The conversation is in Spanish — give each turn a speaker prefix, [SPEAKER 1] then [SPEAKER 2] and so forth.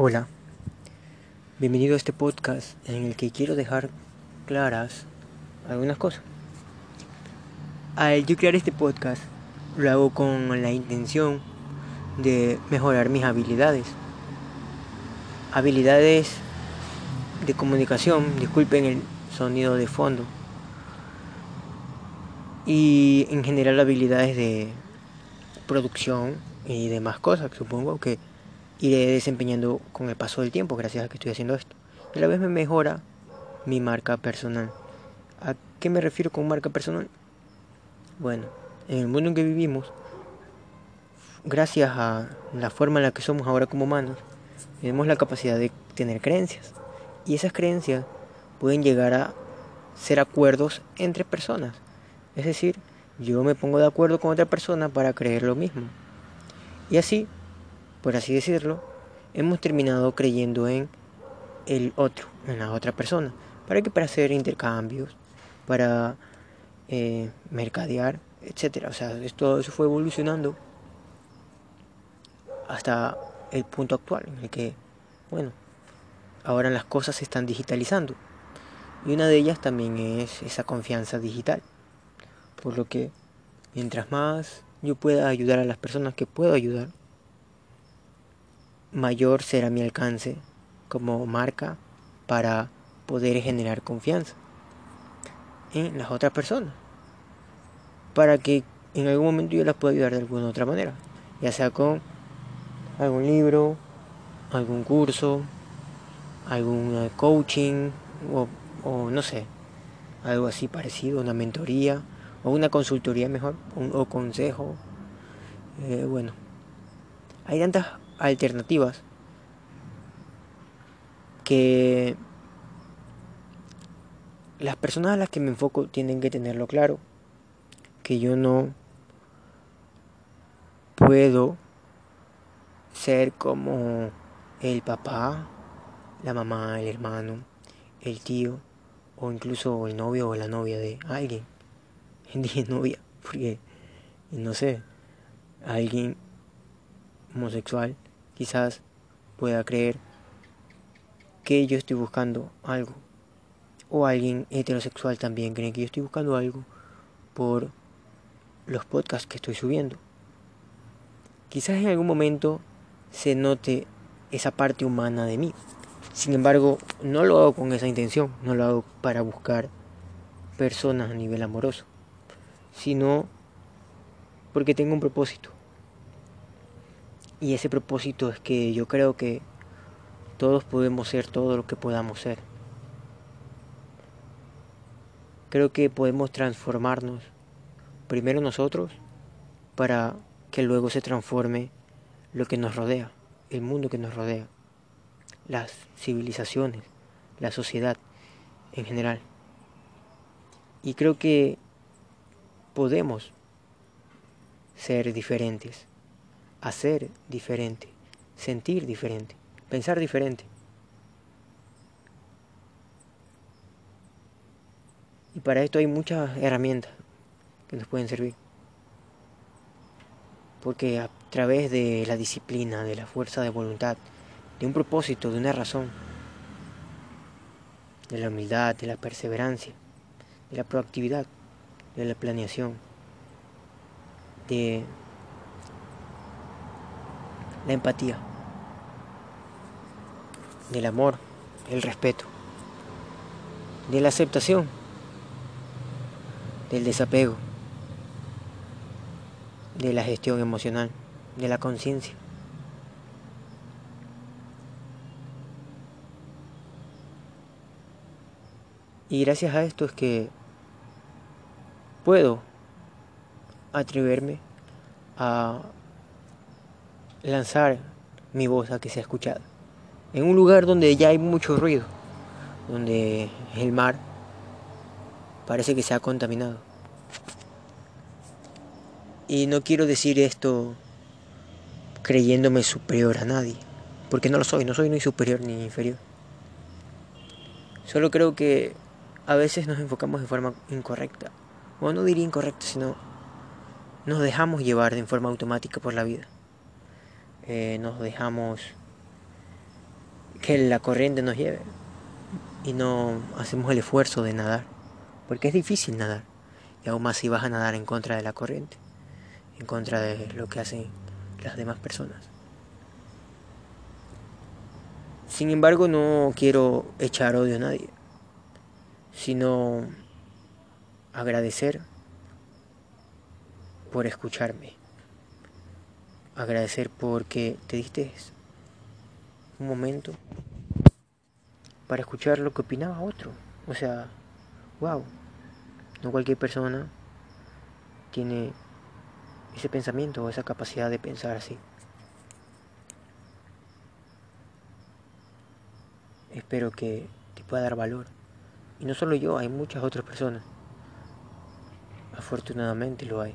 [SPEAKER 1] Hola, bienvenido a este podcast en el que quiero dejar claras algunas cosas. Al yo crear este podcast, lo hago con la intención de mejorar mis habilidades. Habilidades de comunicación, disculpen el sonido de fondo. Y en general habilidades de producción y demás cosas, supongo que iré desempeñando con el paso del tiempo gracias a que estoy haciendo esto. Y a la vez me mejora mi marca personal. ¿A qué me refiero con marca personal? Bueno, en el mundo en que vivimos, gracias a la forma en la que somos ahora como humanos, tenemos la capacidad de tener creencias. Y esas creencias pueden llegar a ser acuerdos entre personas. Es decir, yo me pongo de acuerdo con otra persona para creer lo mismo. Y así por así decirlo, hemos terminado creyendo en el otro, en la otra persona. ¿Para qué? Para hacer intercambios, para eh, mercadear, etc. O sea, esto eso fue evolucionando hasta el punto actual, en el que, bueno, ahora las cosas se están digitalizando. Y una de ellas también es esa confianza digital. Por lo que, mientras más yo pueda ayudar a las personas que puedo ayudar, mayor será mi alcance como marca para poder generar confianza en las otras personas. Para que en algún momento yo las pueda ayudar de alguna otra manera. Ya sea con algún libro, algún curso, algún eh, coaching o, no sé, algo así parecido, una mentoría o una consultoría mejor, o consejo. Eh, bueno, hay tantas alternativas que las personas a las que me enfoco tienen que tenerlo claro, que yo no puedo ser como el papá, la mamá, el hermano, el tío o incluso el novio o la novia de alguien. Dije novia porque no sé, alguien homosexual quizás pueda creer que yo estoy buscando algo. O alguien heterosexual también cree que yo estoy buscando algo por los podcasts que estoy subiendo. Quizás en algún momento se note esa parte humana de mí. Sin embargo, no lo hago con esa intención, no lo hago para buscar personas a nivel amoroso, sino porque tengo un propósito. Y ese propósito es que yo creo que todos podemos ser todo lo que podamos ser. Creo que podemos transformarnos primero nosotros para que luego se transforme lo que nos rodea, el mundo que nos rodea, las civilizaciones, la sociedad en general. Y creo que podemos ser diferentes hacer diferente, sentir diferente, pensar diferente. Y para esto hay muchas herramientas que nos pueden servir. Porque a través de la disciplina, de la fuerza de voluntad, de un propósito, de una razón, de la humildad, de la perseverancia, de la proactividad, de la planeación, de la empatía, del amor, el respeto, de la aceptación, del desapego, de la gestión emocional, de la conciencia. Y gracias a esto es que puedo atreverme a lanzar mi voz a que sea escuchada. En un lugar donde ya hay mucho ruido, donde el mar parece que se ha contaminado. Y no quiero decir esto creyéndome superior a nadie, porque no lo soy, no soy ni superior ni inferior. Solo creo que a veces nos enfocamos de forma incorrecta, o no diría incorrecta, sino nos dejamos llevar de forma automática por la vida. Eh, nos dejamos que la corriente nos lleve y no hacemos el esfuerzo de nadar, porque es difícil nadar, y aún más si vas a nadar en contra de la corriente, en contra de lo que hacen las demás personas. Sin embargo, no quiero echar odio a nadie, sino agradecer por escucharme, agradecer porque te diste un momento para escuchar lo que opinaba otro. O sea, wow, no cualquier persona tiene ese pensamiento o esa capacidad de pensar así. Espero que te pueda dar valor. Y no solo yo, hay muchas otras personas. Afortunadamente lo hay.